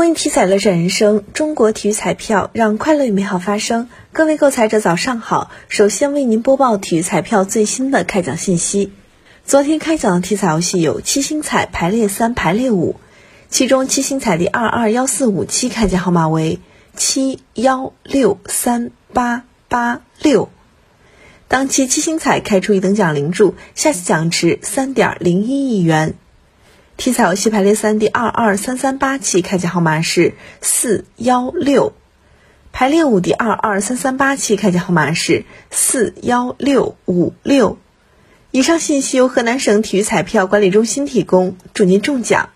公益体彩乐善人生，中国体育彩票让快乐与美好发生。各位购彩者早上好，首先为您播报体育彩票最新的开奖信息。昨天开奖的体彩游戏有七星彩排列三、排列五，其中七星彩第二二幺四五七开奖号码为七幺六三八八六。当期七星彩开出一等奖零注，下期奖池三点零一亿元。体彩游戏排列三第二二三三八期开奖号码是四幺六，排列五第二二三三八期开奖号码是四幺六五六。以上信息由河南省体育彩票管理中心提供，祝您中奖。